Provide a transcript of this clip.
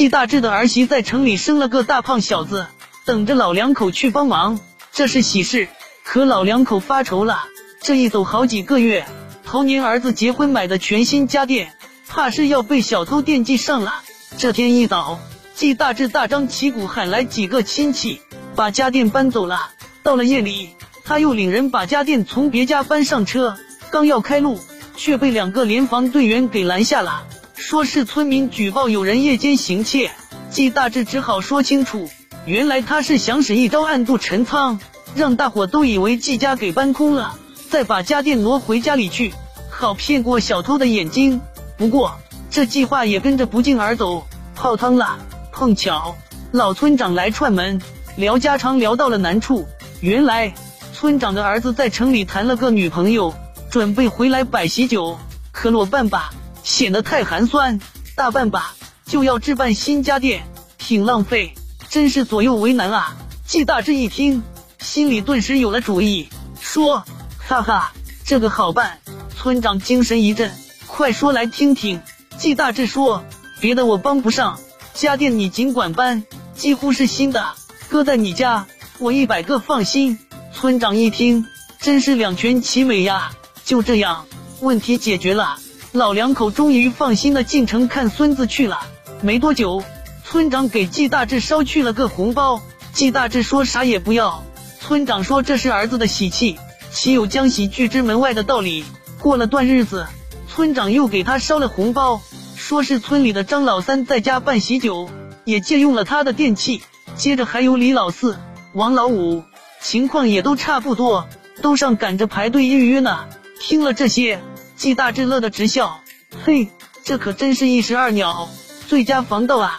季大志的儿媳在城里生了个大胖小子，等着老两口去帮忙，这是喜事。可老两口发愁了，这一走好几个月，头年儿子结婚买的全新家电，怕是要被小偷惦记上了。这天一早，季大志大张旗鼓喊来几个亲戚，把家电搬走了。到了夜里，他又领人把家电从别家搬上车，刚要开路，却被两个联防队员给拦下了。说是村民举报有人夜间行窃，季大志只好说清楚，原来他是想使一招暗度陈仓，让大伙都以为季家给搬空了，再把家电挪回家里去，好骗过小偷的眼睛。不过这计划也跟着不胫而走，泡汤了。碰巧老村长来串门，聊家常聊到了难处。原来村长的儿子在城里谈了个女朋友，准备回来摆喜酒，可落半把。显得太寒酸，大半把就要置办新家电，挺浪费，真是左右为难啊！季大志一听，心里顿时有了主意，说：“哈哈，这个好办。”村长精神一振，快说来听听。季大志说：“别的我帮不上，家电你尽管搬，几乎是新的，搁在你家，我一百个放心。”村长一听，真是两全其美呀！就这样，问题解决了。老两口终于放心的进城看孙子去了。没多久，村长给季大志捎去了个红包。季大志说啥也不要。村长说这是儿子的喜气，岂有将喜拒之门外的道理？过了段日子，村长又给他捎了红包，说是村里的张老三在家办喜酒，也借用了他的电器。接着还有李老四、王老五，情况也都差不多，都上赶着排队预约呢。听了这些。季大志乐的直笑，嘿，这可真是一石二鸟，最佳防盗啊！